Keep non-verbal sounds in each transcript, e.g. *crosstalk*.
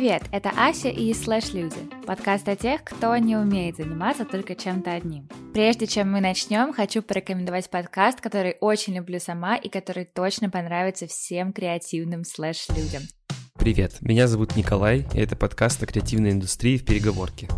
Привет, это Ася и Слэш Люди, подкаст о тех, кто не умеет заниматься только чем-то одним. Прежде чем мы начнем, хочу порекомендовать подкаст, который очень люблю сама и который точно понравится всем креативным слэш-людям. Привет, меня зовут Николай, и это подкаст о креативной индустрии в переговорке.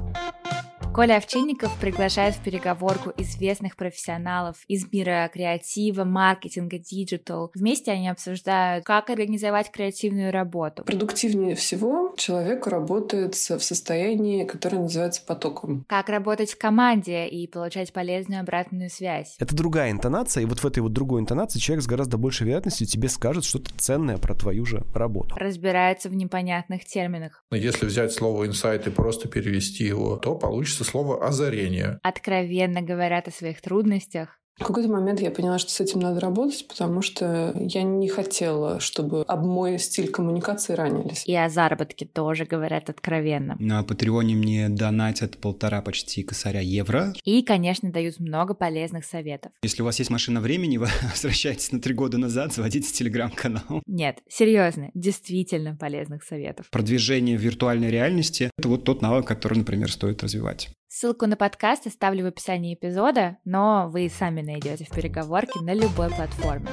Коля Овчинников приглашает в переговорку известных профессионалов из мира креатива, маркетинга, digital. Вместе они обсуждают, как организовать креативную работу. Продуктивнее всего человек работает в состоянии, которое называется потоком. Как работать в команде и получать полезную обратную связь. Это другая интонация, и вот в этой вот другой интонации человек с гораздо большей вероятностью тебе скажет что-то ценное про твою же работу. Разбирается в непонятных терминах. Если взять слово инсайт и просто перевести его, то получится слово «озарение». Откровенно говорят о своих трудностях, в какой-то момент я поняла, что с этим надо работать, потому что я не хотела, чтобы об мой стиль коммуникации ранились. И о заработке тоже говорят откровенно. На Патреоне мне донатят полтора почти косаря евро. И, конечно, дают много полезных советов. Если у вас есть машина времени, вы *laughs* возвращаетесь на три года назад, заводите телеграм-канал. Нет, серьезно, действительно полезных советов. Продвижение в виртуальной реальности — это вот тот навык, который, например, стоит развивать. Ссылку на подкаст оставлю в описании эпизода, но вы сами найдете в переговорке на любой платформе.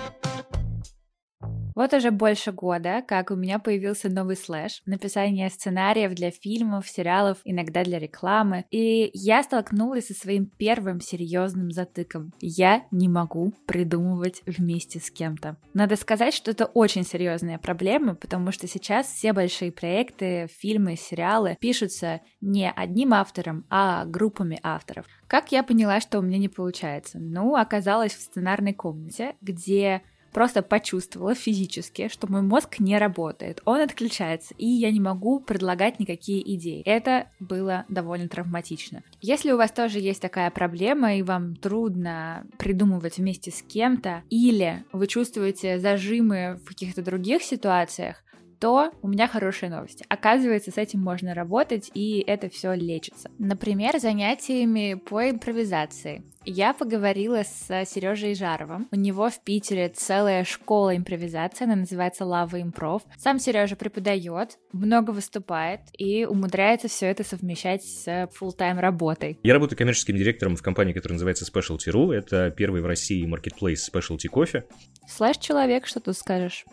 Вот уже больше года, как у меня появился новый слэш, написание сценариев для фильмов, сериалов, иногда для рекламы, и я столкнулась со своим первым серьезным затыком. Я не могу придумывать вместе с кем-то. Надо сказать, что это очень серьезная проблема, потому что сейчас все большие проекты, фильмы, сериалы пишутся не одним автором, а группами авторов. Как я поняла, что у меня не получается? Ну, оказалось в сценарной комнате, где просто почувствовала физически, что мой мозг не работает, он отключается, и я не могу предлагать никакие идеи. Это было довольно травматично. Если у вас тоже есть такая проблема, и вам трудно придумывать вместе с кем-то, или вы чувствуете зажимы в каких-то других ситуациях, то у меня хорошие новости. Оказывается, с этим можно работать, и это все лечится. Например, занятиями по импровизации. Я поговорила с Сережей Жаровым. У него в Питере целая школа импровизации, она называется Лава Импров. Сам Сережа преподает, много выступает и умудряется все это совмещать с full тайм работой. Я работаю коммерческим директором в компании, которая называется Specialty.ru. Это первый в России marketplace Specialty кофе. Слэш-человек, что тут скажешь?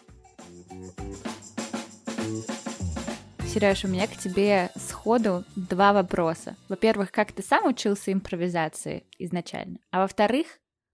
Сереж, у меня к тебе сходу два вопроса. Во-первых, как ты сам учился импровизации изначально? А во-вторых,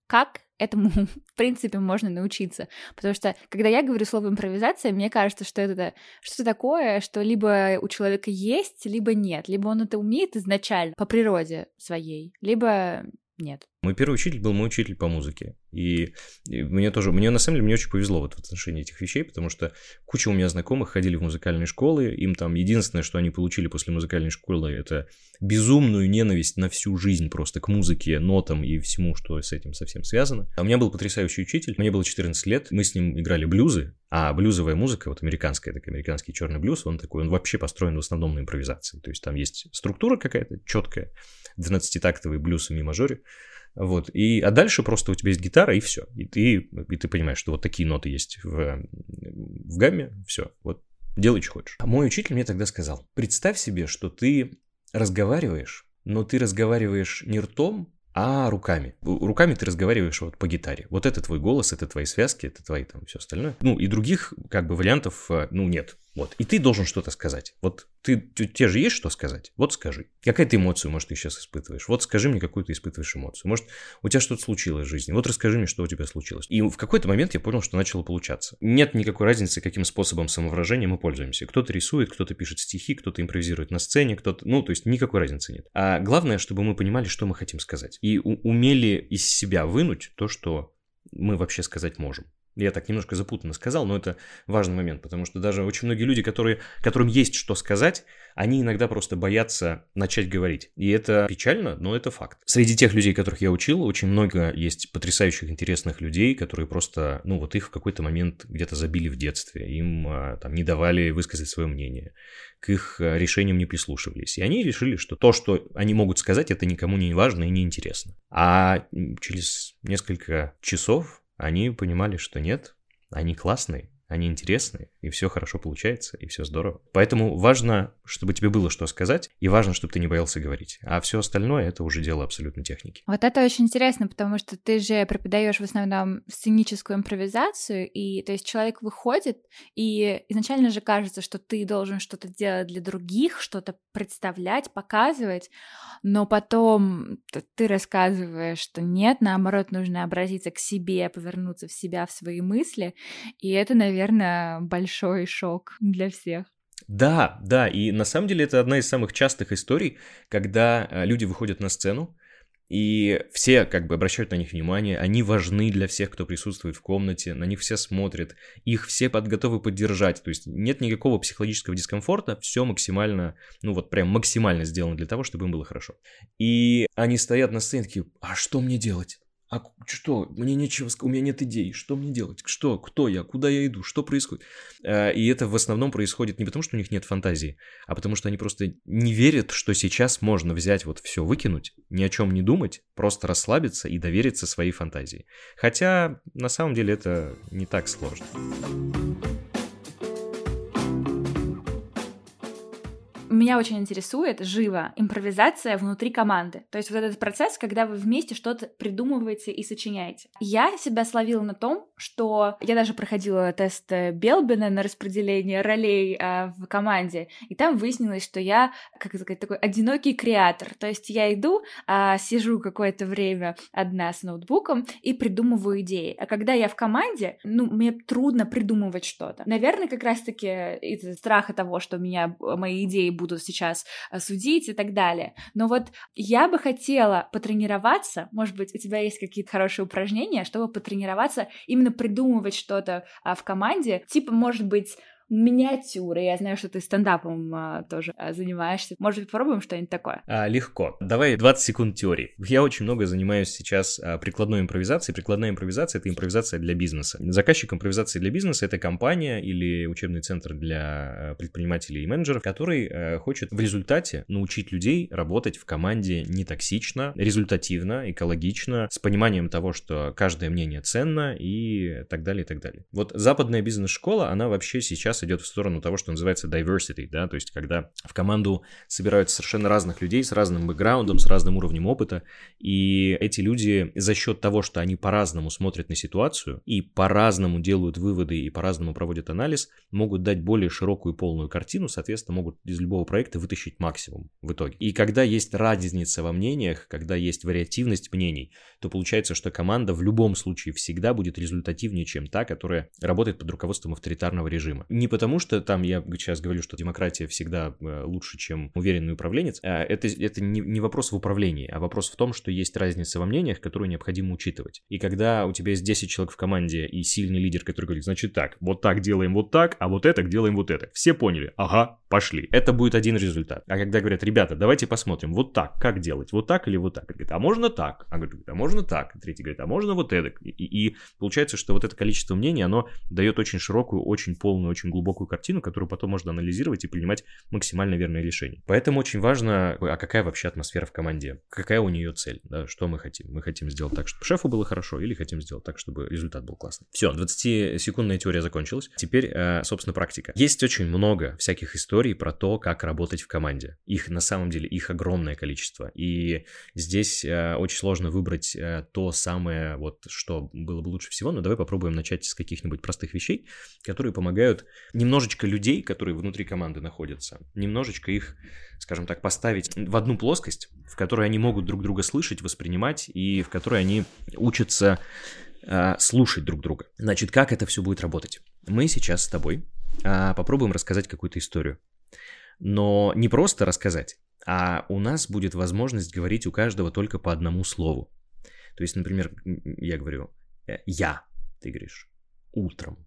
как этому, *laughs* в принципе, можно научиться. Потому что, когда я говорю слово импровизация, мне кажется, что это что-то такое, что либо у человека есть, либо нет. Либо он это умеет изначально по природе своей, либо нет. Мой первый учитель был мой учитель по музыке. И, мне тоже, мне на самом деле, мне очень повезло вот в отношении этих вещей, потому что куча у меня знакомых ходили в музыкальные школы, им там единственное, что они получили после музыкальной школы, это безумную ненависть на всю жизнь просто к музыке, нотам и всему, что с этим совсем связано. А у меня был потрясающий учитель, мне было 14 лет, мы с ним играли блюзы, а блюзовая музыка, вот американская, так американский черный блюз, он такой, он вообще построен в основном на импровизации. То есть там есть структура какая-то четкая, 12-тактовый блюз в ми мажоре, вот. И, а дальше просто у тебя есть гитара, и все. И ты, и ты понимаешь, что вот такие ноты есть в, в гамме, все. Вот делай, что хочешь. А мой учитель мне тогда сказал, представь себе, что ты разговариваешь, но ты разговариваешь не ртом, а руками. Руками ты разговариваешь вот по гитаре. Вот это твой голос, это твои связки, это твои там все остальное. Ну, и других как бы вариантов, э, ну, нет. Вот. И ты должен что-то сказать. Вот ты, тебе же есть что сказать? Вот скажи. Какая ты эмоцию, может, ты сейчас испытываешь? Вот скажи мне, какую ты испытываешь эмоцию. Может, у тебя что-то случилось в жизни. Вот расскажи мне, что у тебя случилось. И в какой-то момент я понял, что начало получаться. Нет никакой разницы, каким способом самовыражения мы пользуемся. Кто-то рисует, кто-то пишет стихи, кто-то импровизирует на сцене, кто-то... Ну, то есть никакой разницы нет. А главное, чтобы мы понимали, что мы хотим сказать. И умели из себя вынуть то, что мы вообще сказать можем. Я так немножко запутанно сказал, но это важный момент, потому что даже очень многие люди, которые, которым есть что сказать, они иногда просто боятся начать говорить. И это печально, но это факт. Среди тех людей, которых я учил, очень много есть потрясающих, интересных людей, которые просто, ну вот их в какой-то момент где-то забили в детстве, им а, там не давали высказать свое мнение, к их а, решениям не прислушивались. И они решили, что то, что они могут сказать, это никому не важно и не интересно. А через несколько часов они понимали, что нет, они классные, они интересные, и все хорошо получается, и все здорово. Поэтому важно, чтобы тебе было что сказать, и важно, чтобы ты не боялся говорить. А все остальное это уже дело абсолютно техники. Вот это очень интересно, потому что ты же преподаешь в основном сценическую импровизацию, и то есть человек выходит, и изначально же кажется, что ты должен что-то делать для других, что-то представлять, показывать, но потом ты рассказываешь, что нет, наоборот, нужно обратиться к себе, повернуться в себя, в свои мысли, и это, наверное, большой шок для всех. Да, да, и на самом деле это одна из самых частых историй, когда э, люди выходят на сцену, и все как бы обращают на них внимание, они важны для всех, кто присутствует в комнате, на них все смотрят, их все готовы поддержать, то есть нет никакого психологического дискомфорта, все максимально, ну вот прям максимально сделано для того, чтобы им было хорошо. И они стоят на сцене такие, а что мне делать? А что? Мне нечего, у меня нет идей. Что мне делать? Что? Кто я? Куда я иду? Что происходит? Э, и это в основном происходит не потому, что у них нет фантазии, а потому что они просто не верят, что сейчас можно взять вот все выкинуть, ни о чем не думать, просто расслабиться и довериться своей фантазии. Хотя на самом деле это не так сложно. Меня очень интересует живо импровизация внутри команды. То есть вот этот процесс, когда вы вместе что-то придумываете и сочиняете. Я себя словила на том, что я даже проходила тест Белбина на распределение ролей а, в команде, и там выяснилось, что я, как сказать, такой одинокий креатор. То есть я иду, а, сижу какое-то время одна с ноутбуком и придумываю идеи. А когда я в команде, ну, мне трудно придумывать что-то. Наверное, как раз-таки из-за страха того, что меня мои идеи будут будут сейчас э, судить и так далее. Но вот я бы хотела потренироваться, может быть, у тебя есть какие-то хорошие упражнения, чтобы потренироваться, именно придумывать что-то а, в команде, типа, может быть, миниатюры. Я знаю, что ты стендапом а, тоже а, занимаешься. Может попробуем что-нибудь такое? А, легко. Давай 20 секунд теории. Я очень много занимаюсь сейчас а, прикладной импровизацией. Прикладная импровизация — это импровизация для бизнеса. Заказчик импровизации для бизнеса — это компания или учебный центр для а, предпринимателей и менеджеров, который а, хочет в результате научить людей работать в команде не токсично, результативно, экологично, с пониманием того, что каждое мнение ценно и так далее, и так далее. Вот западная бизнес-школа, она вообще сейчас идет в сторону того, что называется diversity, да, то есть когда в команду собираются совершенно разных людей с разным бэкграундом, с разным уровнем опыта, и эти люди за счет того, что они по-разному смотрят на ситуацию и по-разному делают выводы и по-разному проводят анализ, могут дать более широкую и полную картину, соответственно, могут из любого проекта вытащить максимум в итоге. И когда есть разница во мнениях, когда есть вариативность мнений, то получается, что команда в любом случае всегда будет результативнее, чем та, которая работает под руководством авторитарного режима. Не потому, что там я сейчас говорю, что демократия всегда э, лучше, чем уверенный управленец. А это, это не, не вопрос в управлении, а вопрос в том, что есть разница во мнениях, которую необходимо учитывать. И когда у тебя есть 10 человек в команде и сильный лидер, который говорит, значит так, вот так делаем вот так, а вот это делаем вот это. Все поняли? Ага, пошли. Это будет один результат. А когда говорят, ребята, давайте посмотрим, вот так, как делать, вот так или вот так? Говорит, а можно так? А говорит, а можно так? Третий говорит, а можно вот это? И, и получается, что вот это количество мнений, оно дает очень широкую, очень полную, очень глубокую картину, которую потом можно анализировать и принимать максимально верное решение. Поэтому очень важно, а какая вообще атмосфера в команде, какая у нее цель, да, что мы хотим. Мы хотим сделать так, чтобы шефу было хорошо, или хотим сделать так, чтобы результат был классный. Все, 20-секундная теория закончилась. Теперь, э, собственно, практика. Есть очень много всяких историй про то, как работать в команде. Их на самом деле, их огромное количество. И здесь э, очень сложно выбрать э, то самое, вот, что было бы лучше всего, но давай попробуем начать с каких-нибудь простых вещей, которые помогают немножечко людей, которые внутри команды находятся, немножечко их, скажем так, поставить в одну плоскость, в которой они могут друг друга слышать, воспринимать, и в которой они учатся э, слушать друг друга. Значит, как это все будет работать? Мы сейчас с тобой э, попробуем рассказать какую-то историю. Но не просто рассказать, а у нас будет возможность говорить у каждого только по одному слову. То есть, например, я говорю «я», ты говоришь утром.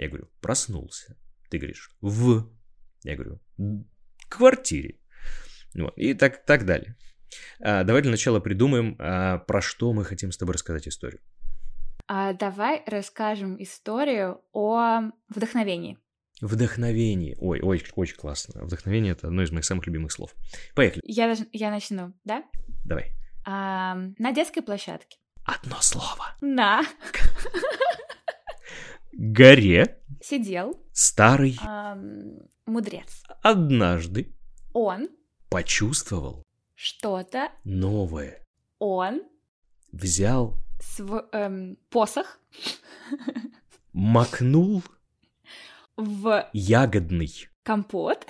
Я говорю, проснулся. Ты говоришь, в. Я говорю, квартире. Вот, и так, так далее. А, давай для начала придумаем, а, про что мы хотим с тобой рассказать историю. А, давай расскажем историю о вдохновении. Вдохновение. Ой, ой, очень классно. Вдохновение это одно из моих самых любимых слов. Поехали. Я, я начну, да? Давай. А, на детской площадке. Одно слово. На. Горе. Сидел. Старый. А, мудрец. Однажды. Он. Почувствовал. Что-то. Новое. Он. Взял. Св, эм, посох. Макнул в ягодный компот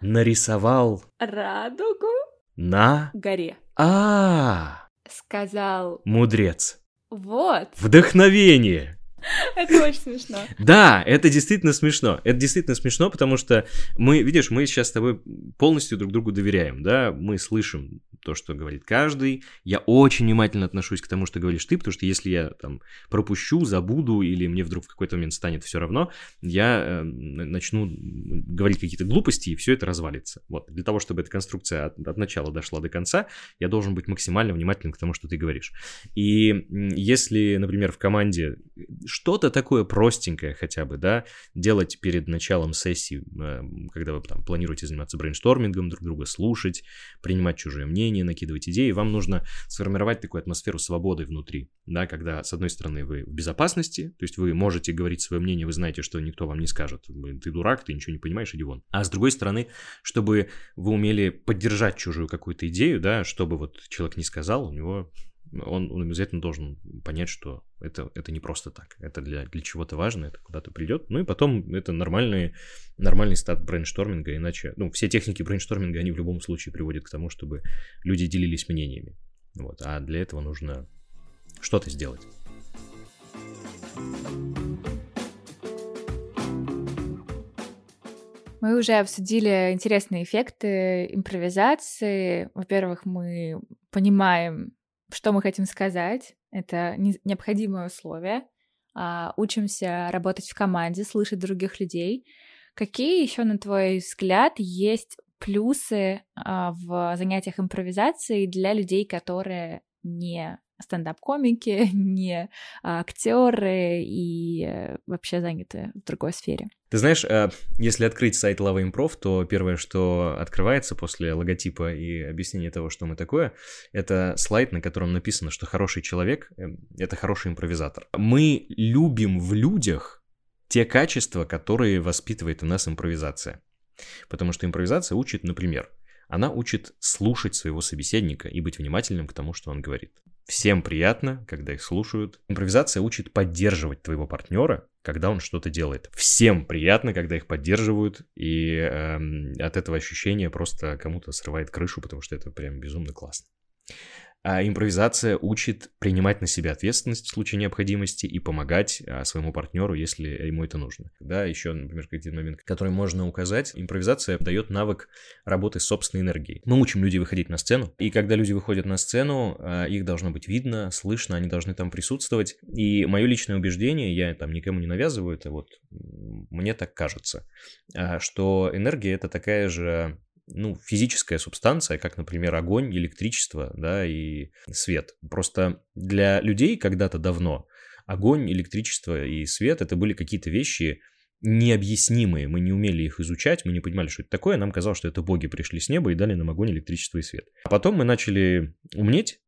нарисовал радугу на горе. А, сказал мудрец. Вот. Вдохновение. *laughs* Это очень смешно. Да, это действительно смешно. Это действительно смешно, потому что мы, видишь, мы сейчас с тобой полностью друг другу доверяем, да, мы слышим то, что говорит каждый. Я очень внимательно отношусь к тому, что говоришь ты, потому что если я там пропущу, забуду или мне вдруг в какой-то момент станет все равно, я э, начну говорить какие-то глупости, и все это развалится. Вот. Для того, чтобы эта конструкция от, от начала дошла до конца, я должен быть максимально внимательным к тому, что ты говоришь. И если, например, в команде что-то такое простенькое хотя бы, да, делать перед началом сессии, э, когда вы там планируете заниматься брейнштормингом друг друга, слушать, принимать чужие мнения, мнение, накидывать идеи, вам нужно сформировать такую атмосферу свободы внутри, да, когда, с одной стороны, вы в безопасности, то есть вы можете говорить свое мнение, вы знаете, что никто вам не скажет, ты дурак, ты ничего не понимаешь, иди вон. А с другой стороны, чтобы вы умели поддержать чужую какую-то идею, да, чтобы вот человек не сказал, у него он, он обязательно должен понять, что это, это не просто так, это для, для чего-то важно, это куда-то придет. Ну и потом это нормальный, нормальный старт брейншторминга, иначе, ну, все техники брейншторминга, они в любом случае приводят к тому, чтобы люди делились мнениями. Вот, а для этого нужно что-то сделать. Мы уже обсудили интересные эффекты импровизации. Во-первых, мы понимаем, что мы хотим сказать? Это необходимое условие. А, учимся работать в команде, слышать других людей. Какие еще, на твой взгляд, есть плюсы а, в занятиях импровизацией для людей, которые не стендап-комики, *laughs* не актеры и э, вообще заняты в другой сфере. Ты знаешь, э, если открыть сайт Lava Improv, то первое, что открывается после логотипа и объяснения того, что мы такое, это слайд, на котором написано, что хороший человек э, — это хороший импровизатор. Мы любим в людях те качества, которые воспитывает у нас импровизация. Потому что импровизация учит, например, она учит слушать своего собеседника и быть внимательным к тому, что он говорит. Всем приятно, когда их слушают. Импровизация учит поддерживать твоего партнера, когда он что-то делает. Всем приятно, когда их поддерживают, и э, от этого ощущения просто кому-то срывает крышу, потому что это прям безумно классно. А импровизация учит принимать на себя ответственность в случае необходимости и помогать а, своему партнеру, если ему это нужно. Да, еще, например, какие-то моменты, которые можно указать. Импровизация дает навык работы с собственной энергией. Мы учим людей выходить на сцену, и когда люди выходят на сцену, а, их должно быть видно, слышно, они должны там присутствовать. И мое личное убеждение, я там никому не навязываю, это вот мне так кажется, а, что энергия это такая же ну, физическая субстанция, как, например, огонь, электричество, да, и свет. Просто для людей когда-то давно огонь, электричество и свет это были какие-то вещи необъяснимые. Мы не умели их изучать, мы не понимали, что это такое. Нам казалось, что это боги пришли с неба и дали нам огонь, электричество и свет. А потом мы начали умнеть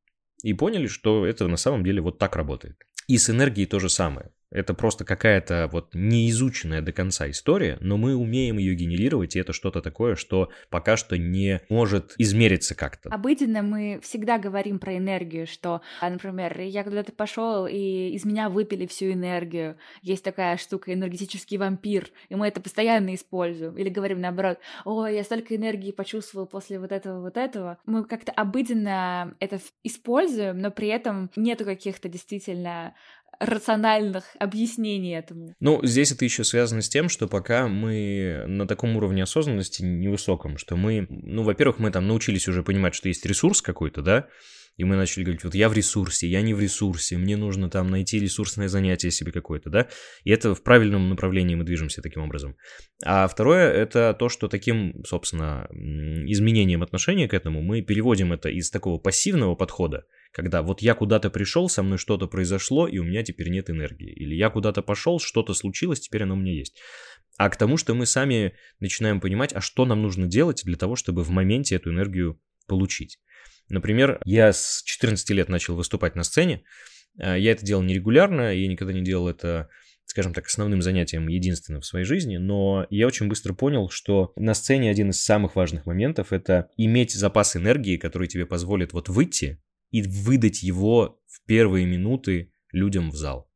и поняли, что это на самом деле вот так работает. И с энергией то же самое. Это просто какая-то вот неизученная до конца история, но мы умеем ее генерировать, и это что-то такое, что пока что не может измериться как-то. Обыденно мы всегда говорим про энергию, что, а, например, я куда-то пошел и из меня выпили всю энергию. Есть такая штука энергетический вампир, и мы это постоянно используем. Или говорим наоборот, ой, я столько энергии почувствовал после вот этого, вот этого. Мы как-то обыденно это используем, но при этом нету каких-то действительно рациональных объяснений этому. Ну, здесь это еще связано с тем, что пока мы на таком уровне осознанности невысоком, что мы, ну, во-первых, мы там научились уже понимать, что есть ресурс какой-то, да, и мы начали говорить, вот я в ресурсе, я не в ресурсе, мне нужно там найти ресурсное занятие себе какое-то, да, и это в правильном направлении мы движемся таким образом. А второе, это то, что таким, собственно, изменением отношения к этому мы переводим это из такого пассивного подхода, когда вот я куда-то пришел, со мной что-то произошло, и у меня теперь нет энергии, или я куда-то пошел, что-то случилось, теперь оно у меня есть а к тому, что мы сами начинаем понимать, а что нам нужно делать для того, чтобы в моменте эту энергию получить. Например, я с 14 лет начал выступать на сцене. Э, я это делал нерегулярно, я никогда не делал это, скажем так, основным занятием единственным в своей жизни, но я очень быстро понял, что на сцене один из самых важных моментов — это иметь запас энергии, который тебе позволит вот выйти и выдать его в первые минуты людям в зал.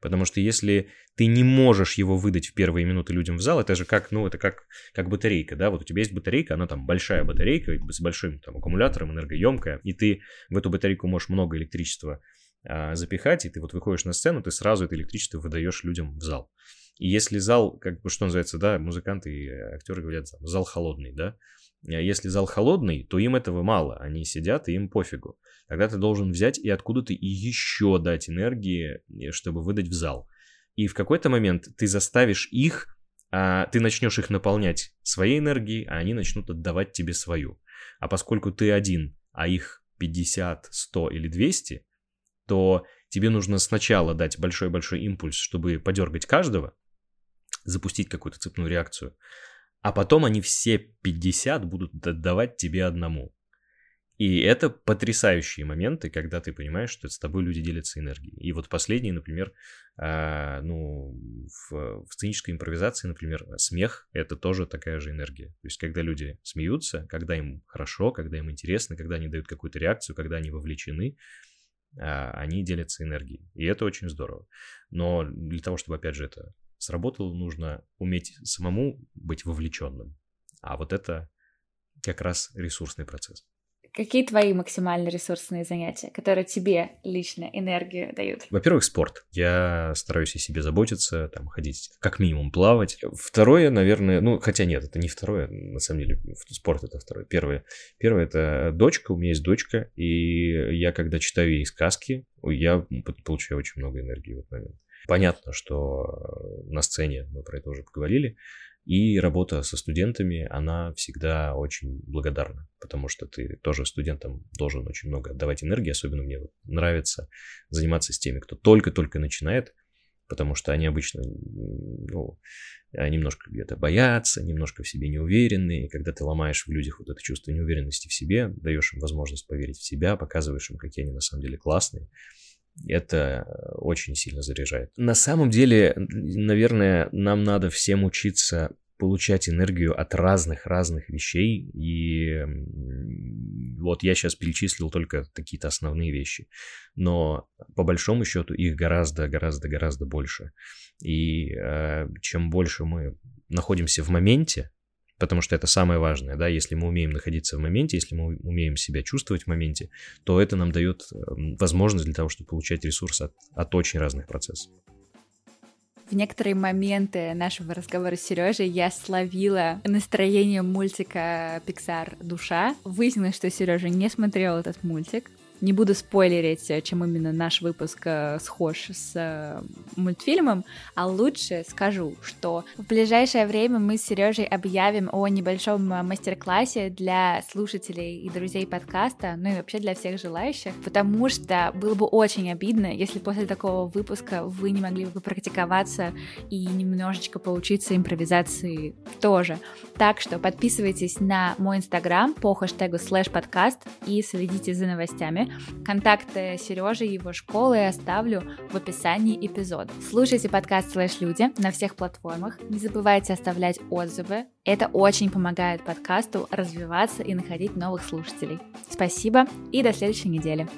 Потому что если ты не можешь его выдать в первые минуты людям в зал, это же как, ну, это как, как батарейка, да, вот у тебя есть батарейка, она там большая батарейка с большим там аккумулятором, энергоемкая, и ты в эту батарейку можешь много электричества а, запихать, и ты вот выходишь на сцену, ты сразу это электричество выдаешь людям в зал. И если зал, как бы, что называется, да, музыканты и актеры говорят, зал холодный, да, если зал холодный, то им этого мало, они сидят и им пофигу. Тогда ты должен взять и откуда-то и еще дать энергии, э, чтобы выдать в зал. И в какой-то момент ты заставишь их, а, ты начнешь их наполнять своей энергией, а они начнут отдавать тебе свою. А поскольку ты один, а их 50, 100 или 200, то тебе нужно сначала дать большой-большой импульс, чтобы подергать каждого, запустить какую-то цепную реакцию, а потом они все 50 будут отдавать тебе одному. И это потрясающие моменты, когда ты понимаешь, что с тобой люди делятся энергией. И вот последний, например, э, ну, в, в сценической импровизации, например, смех — это тоже такая же энергия. То есть, когда люди смеются, когда им хорошо, когда им интересно, когда они дают какую-то реакцию, когда они вовлечены, э, они делятся энергией. И это очень здорово. Но для того, чтобы, опять же, это сработало, нужно уметь самому быть вовлеченным. А вот это как раз ресурсный процесс. Какие твои максимально ресурсные занятия, которые тебе лично энергию дают? Во-первых, спорт. Я стараюсь о себе заботиться, там, ходить как минимум плавать. Второе, наверное, ну, хотя нет, это не второе, на самом деле, спорт это второе. Первое, первое это дочка, у меня есть дочка, и я, когда читаю ей сказки, я получаю очень много энергии в этот момент. Понятно, что э, на сцене, мы про это уже поговорили, и работа со студентами, она всегда очень благодарна, потому что ты тоже студентам должен очень много отдавать энергии, особенно мне вот нравится заниматься с теми, кто только-только начинает, потому что они обычно ну, немножко где-то боятся, немножко в себе не уверены, и когда ты ломаешь в людях вот это чувство неуверенности в себе, даешь им возможность поверить в себя, показываешь им, какие они на самом деле классные, это очень сильно заряжает. На самом деле, наверное, нам надо всем учиться получать энергию от разных-разных вещей. И вот я сейчас перечислил только какие-то основные вещи. Но по большому счету их гораздо-гораздо-гораздо больше. И э, чем больше мы находимся в моменте, потому что это самое важное, да, если мы умеем находиться в моменте, если мы умеем себя чувствовать в моменте, то это нам дает эм, возможность для того, чтобы получать ресурс от, от очень разных процессов. В некоторые моменты нашего разговора с Сережей я словила настроение мультика Pixar «Душа». Выяснилось, что Сережа не смотрел этот мультик, не буду спойлерить, э, чем именно наш выпуск э, схож с э, мультфильмом, а лучше скажу, что в ближайшее время мы с Сережей объявим о небольшом мастер-классе для слушателей и друзей подкаста, ну и вообще для всех желающих, потому что было бы очень обидно, если после такого выпуска вы не могли бы попрактиковаться и немножечко поучиться импровизации тоже. Так что подписывайтесь на мой инстаграм по хэштегу слэш подкаст и следите за новостями. Контакты Сережи и его школы оставлю в описании эпизода. Слушайте подкаст «Слэш Люди» на всех платформах. Не забывайте оставлять отзывы. Это очень помогает подкасту развиваться и находить новых слушателей. Спасибо и до следующей недели.